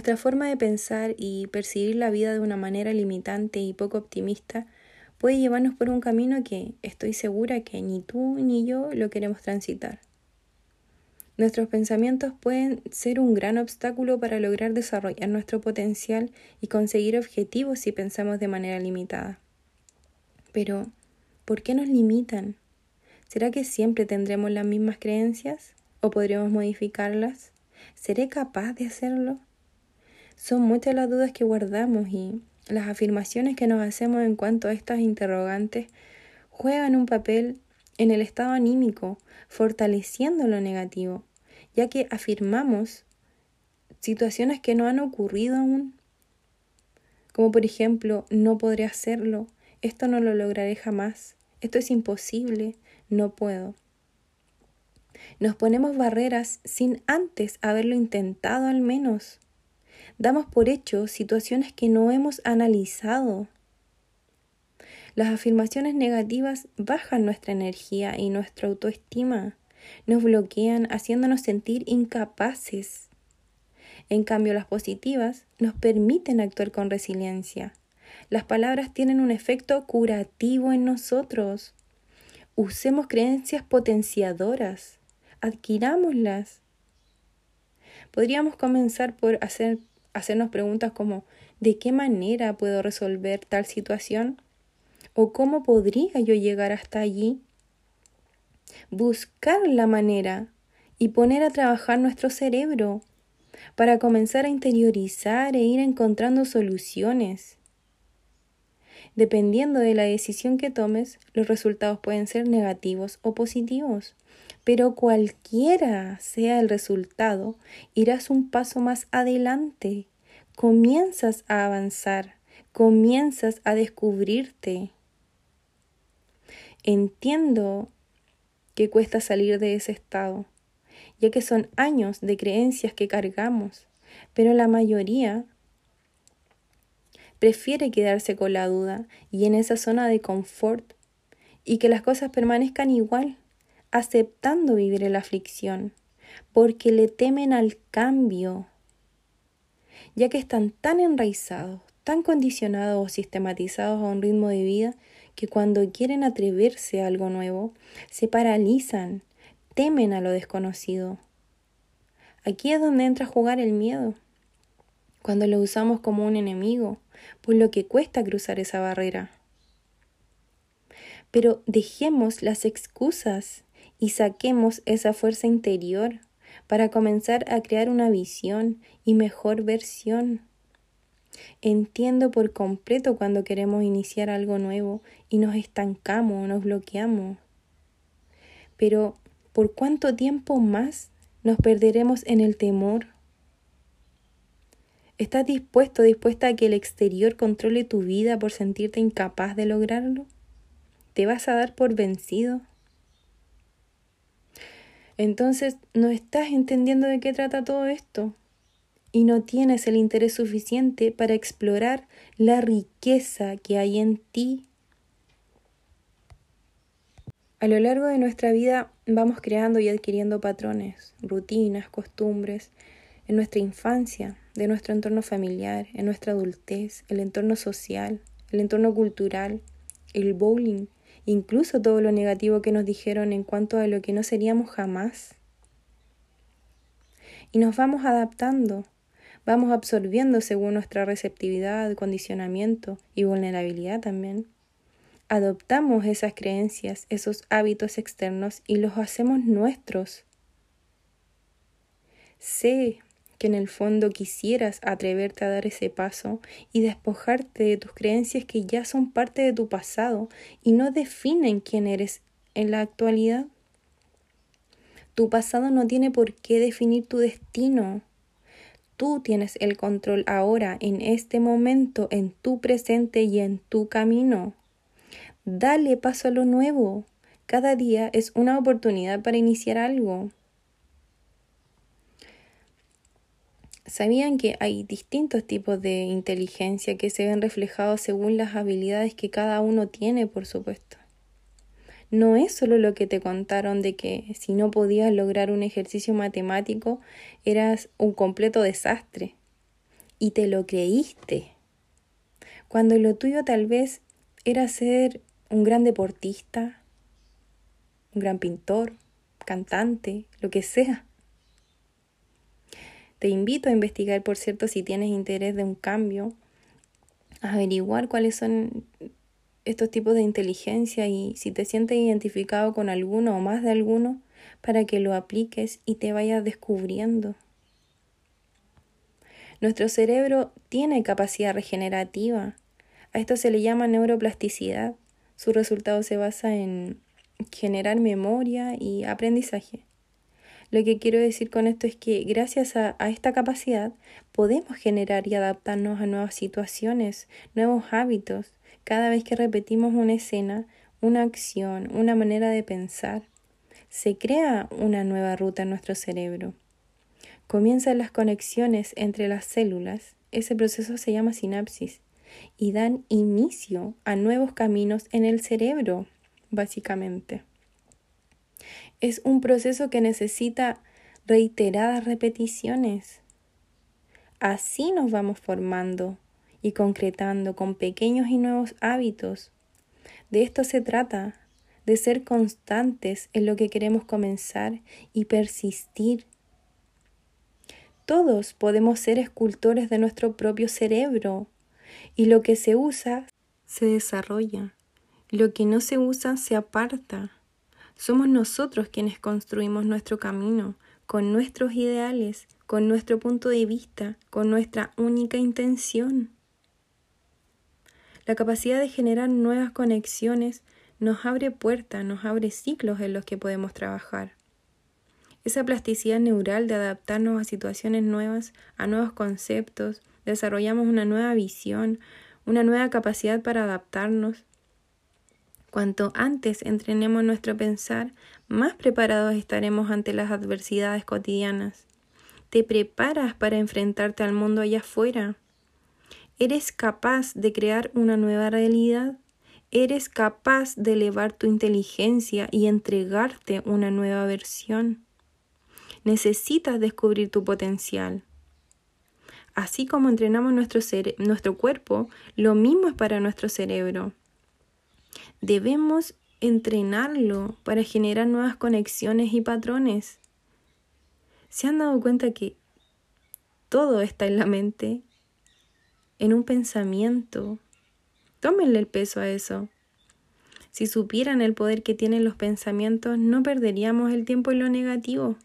Nuestra forma de pensar y percibir la vida de una manera limitante y poco optimista puede llevarnos por un camino que estoy segura que ni tú ni yo lo queremos transitar. Nuestros pensamientos pueden ser un gran obstáculo para lograr desarrollar nuestro potencial y conseguir objetivos si pensamos de manera limitada. Pero, ¿por qué nos limitan? ¿Será que siempre tendremos las mismas creencias? ¿O podríamos modificarlas? ¿Seré capaz de hacerlo? Son muchas las dudas que guardamos y las afirmaciones que nos hacemos en cuanto a estas interrogantes juegan un papel en el estado anímico, fortaleciendo lo negativo ya que afirmamos situaciones que no han ocurrido aún, como por ejemplo, no podré hacerlo, esto no lo lograré jamás, esto es imposible, no puedo. Nos ponemos barreras sin antes haberlo intentado al menos. Damos por hecho situaciones que no hemos analizado. Las afirmaciones negativas bajan nuestra energía y nuestra autoestima nos bloquean haciéndonos sentir incapaces. En cambio, las positivas nos permiten actuar con resiliencia. Las palabras tienen un efecto curativo en nosotros. Usemos creencias potenciadoras. Adquirámoslas. Podríamos comenzar por hacer, hacernos preguntas como ¿de qué manera puedo resolver tal situación? ¿O cómo podría yo llegar hasta allí? buscar la manera y poner a trabajar nuestro cerebro para comenzar a interiorizar e ir encontrando soluciones. Dependiendo de la decisión que tomes, los resultados pueden ser negativos o positivos, pero cualquiera sea el resultado, irás un paso más adelante, comienzas a avanzar, comienzas a descubrirte. Entiendo que cuesta salir de ese estado, ya que son años de creencias que cargamos, pero la mayoría prefiere quedarse con la duda y en esa zona de confort y que las cosas permanezcan igual, aceptando vivir la aflicción, porque le temen al cambio, ya que están tan enraizados, tan condicionados o sistematizados a un ritmo de vida que cuando quieren atreverse a algo nuevo, se paralizan, temen a lo desconocido. Aquí es donde entra a jugar el miedo, cuando lo usamos como un enemigo, por lo que cuesta cruzar esa barrera. Pero dejemos las excusas y saquemos esa fuerza interior para comenzar a crear una visión y mejor versión Entiendo por completo cuando queremos iniciar algo nuevo y nos estancamos, nos bloqueamos. Pero, ¿por cuánto tiempo más nos perderemos en el temor? ¿Estás dispuesto, dispuesta a que el exterior controle tu vida por sentirte incapaz de lograrlo? ¿Te vas a dar por vencido? Entonces, no estás entendiendo de qué trata todo esto y no tienes el interés suficiente para explorar la riqueza que hay en ti. A lo largo de nuestra vida vamos creando y adquiriendo patrones, rutinas, costumbres, en nuestra infancia, de nuestro entorno familiar, en nuestra adultez, el entorno social, el entorno cultural, el bowling, incluso todo lo negativo que nos dijeron en cuanto a lo que no seríamos jamás. Y nos vamos adaptando, vamos absorbiendo según nuestra receptividad, condicionamiento y vulnerabilidad también. Adoptamos esas creencias, esos hábitos externos y los hacemos nuestros. Sé que en el fondo quisieras atreverte a dar ese paso y despojarte de tus creencias que ya son parte de tu pasado y no definen quién eres en la actualidad. Tu pasado no tiene por qué definir tu destino. Tú tienes el control ahora, en este momento, en tu presente y en tu camino. Dale paso a lo nuevo. Cada día es una oportunidad para iniciar algo. ¿Sabían que hay distintos tipos de inteligencia que se ven reflejados según las habilidades que cada uno tiene, por supuesto? no es solo lo que te contaron de que si no podías lograr un ejercicio matemático eras un completo desastre. y te lo creíste. Cuando lo tuyo tal vez era ser un gran deportista, un gran pintor, cantante, lo que sea. Te invito a investigar, por cierto, si tienes interés de un cambio, a averiguar cuáles son estos tipos de inteligencia y si te sientes identificado con alguno o más de alguno, para que lo apliques y te vayas descubriendo. Nuestro cerebro tiene capacidad regenerativa. A esto se le llama neuroplasticidad. Su resultado se basa en generar memoria y aprendizaje. Lo que quiero decir con esto es que gracias a, esta capacidad podemos generar y adaptarnos a nuevas situaciones, nuevos hábitos, cada vez que repetimos una escena, una acción, una manera de pensar. Se crea una nueva ruta en nuestro cerebro. Comienzan las conexiones entre las células, ese proceso se llama sinapsis, y dan inicio a nuevos caminos en el cerebro, básicamente. Es un proceso que necesita reiteradas repeticiones. Así nos vamos formando y concretando con pequeños y nuevos hábitos. De esto se trata, de ser constantes en lo que queremos comenzar y persistir todos podemos ser escultores de nuestro propio cerebro y lo que se usa se desarrolla, lo que no se usa se aparta. Somos nosotros quienes construimos nuestro camino con nuestros ideales, con nuestro punto de vista, con nuestra única intención. La capacidad de generar nuevas conexiones nos abre puertas, nos abre ciclos en los que podemos trabajar esa plasticidad neural de adaptarnos a situaciones nuevas, a nuevos conceptos, desarrollamos una nueva visión, una nueva capacidad para adaptarnos. Cuanto antes entrenemos nuestro pensar, más preparados estaremos ante las adversidades cotidianas. Te preparas para enfrentarte al mundo allá afuera. ¿Eres capaz de crear una nueva realidad? ¿Eres capaz de elevar tu inteligencia y entregarte una nueva versión? necesitas descubrir tu potencial. Así como entrenamos nuestro, nuestro cuerpo, lo mismo es para nuestro cerebro. Debemos entrenarlo para generar nuevas conexiones y patrones. ¿Se han dado cuenta que todo está en la mente? En un pensamiento. Tómenle el peso a eso. Si supieran el poder que tienen los pensamientos, no perderíamos el tiempo en lo negativo.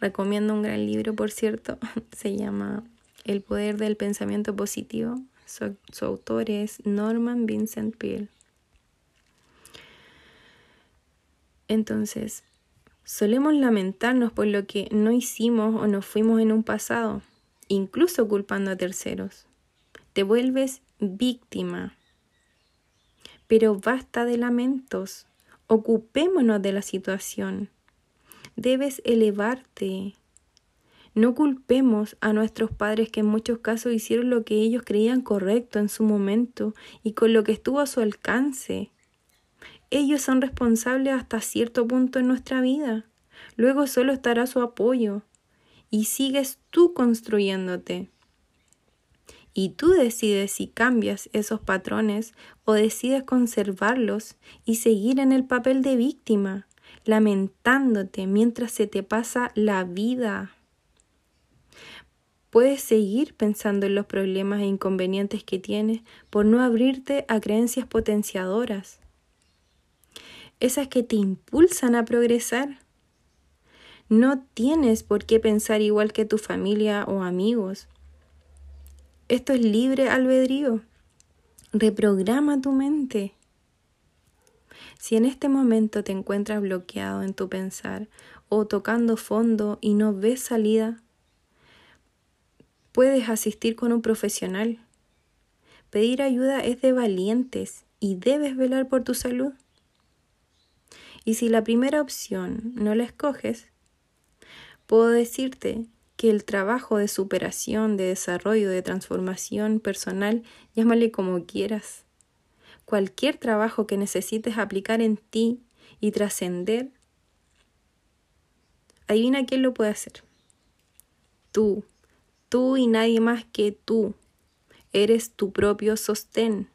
Recomiendo un gran libro, por cierto, se llama El poder del pensamiento positivo. Su, autor es Norman Vincent Peale. Entonces, solemos lamentarnos por lo que no hicimos o no fuimos en un pasado, incluso culpando a terceros. Te vuelves víctima. Pero basta de lamentos. Ocupémonos de la situación debes elevarte. No culpemos a nuestros padres que en muchos casos hicieron lo que ellos creían correcto en su momento y con lo que estuvo a su alcance. Ellos son responsables hasta cierto punto en nuestra vida. Luego solo estará su apoyo. Y sigues tú construyéndote. Y tú decides si cambias esos patrones o decides conservarlos y seguir en el papel de víctima lamentándote mientras se te pasa la vida. Puedes seguir pensando en los problemas e inconvenientes que tienes por no abrirte a creencias potenciadoras, esas que te impulsan a progresar. No tienes por qué pensar igual que tu familia o amigos. Esto es libre albedrío. Reprograma tu mente. Si en este momento te encuentras bloqueado en tu pensar o tocando fondo y no ves salida, puedes asistir con un profesional. Pedir ayuda es de valientes y debes velar por tu salud. Y si la primera opción no la escoges, puedo decirte que el trabajo de superación, de desarrollo, de transformación personal, llámale como quieras, cualquier trabajo que necesites aplicar en ti y trascender, adivina quién lo puede hacer. Tú, Tú y nadie más que tú. Eres tu propio sostén.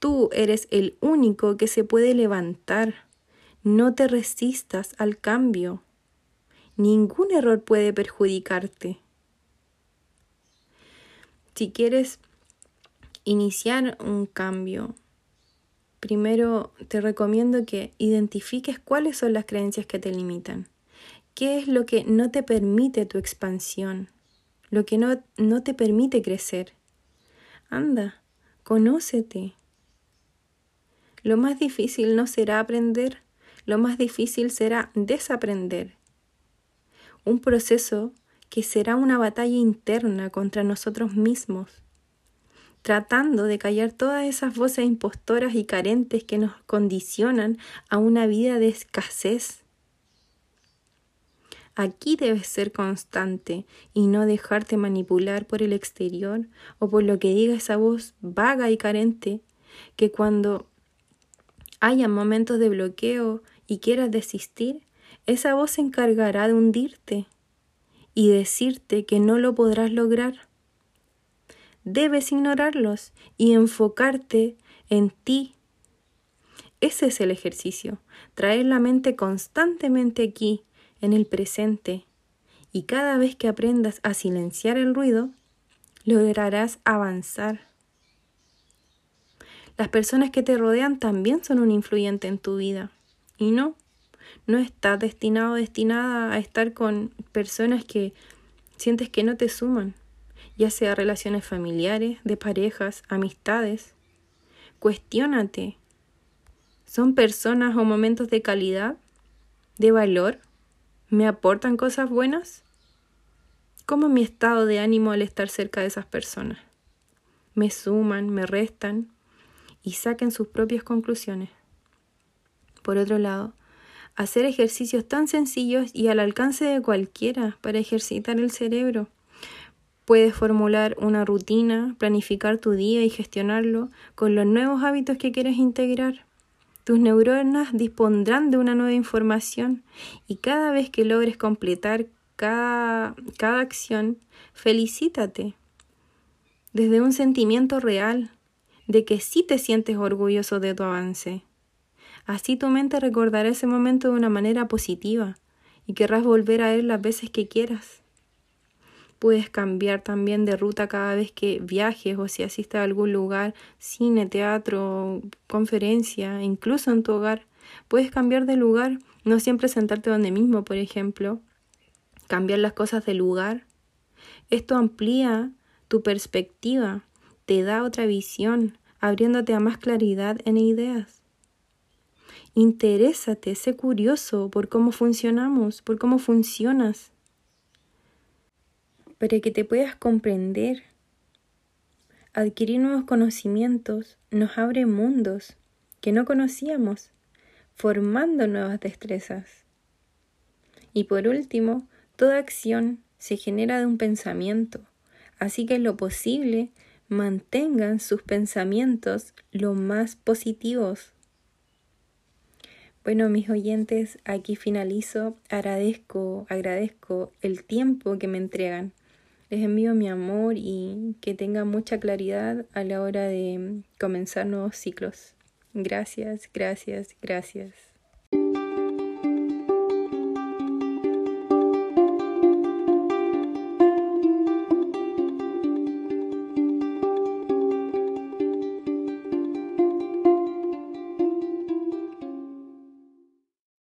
Tú eres el único que se puede levantar. No te resistas al cambio. Ningún error puede perjudicarte. Si quieres iniciar un cambio, primero te recomiendo que identifiques cuáles son las creencias que te limitan. ¿Qué es lo que no te permite tu expansión? Lo que no, no te permite crecer. Anda, conócete. Lo más difícil no será aprender, lo más difícil será desaprender. Un proceso que será una batalla interna contra nosotros mismos, tratando de callar todas esas voces impostoras y carentes que nos condicionan a una vida de escasez. Aquí debes ser constante y no dejarte manipular por el exterior o por lo que diga esa voz vaga y carente que cuando haya momentos de bloqueo y quieras desistir, esa voz se encargará de hundirte y decirte que no lo podrás lograr. Debes ignorarlos y enfocarte en ti. Ese es el ejercicio, traer la mente constantemente aquí, en el presente, y cada vez que aprendas a silenciar el ruido, lograrás avanzar. Las personas que te rodean también son un influyente en tu vida. Y no, no estás destinado destinada a estar con personas que sientes que no te suman, ya sea relaciones familiares, de parejas, amistades. Cuestiónate. ¿Son personas o momentos de calidad? ¿De valor? ¿Me aportan cosas buenas? ¿Cómo mi estado de ánimo al estar cerca de esas personas? ¿Me suman, me restan? Y saquen sus propias conclusiones. Por otro lado, hacer ejercicios tan sencillos y al alcance de cualquiera para ejercitar el cerebro. Puedes formular una rutina, planificar tu día y gestionarlo con los nuevos hábitos que quieres integrar. Tus neuronas dispondrán de una nueva información y cada vez que logres completar cada, cada acción, felicítate desde un sentimiento real de que sí te sientes orgulloso de tu avance. Así tu mente recordará ese momento de una manera positiva y querrás volver a él las veces que quieras. Puedes cambiar también de ruta cada vez que viajes o si asistes a algún lugar, cine, teatro, conferencia, incluso en tu hogar. Puedes cambiar de lugar, no siempre sentarte donde mismo, por ejemplo. Cambiar las cosas de lugar. Esto amplía tu perspectiva, te da otra visión, abriéndote a más claridad en ideas. Interésate, sé curioso por cómo funcionamos, por cómo funcionas, para que te puedas comprender. Adquirir nuevos conocimientos nos abre mundos que no conocíamos, formando nuevas destrezas. Y por último, toda acción se genera de un pensamiento, así que en lo posible mantengan sus pensamientos lo más positivos. Bueno, mis oyentes, aquí finalizo. Agradezco, agradezco el tiempo que me entregan. Les envío mi amor y que tengan mucha claridad a la hora de comenzar nuevos ciclos. Gracias, gracias, gracias.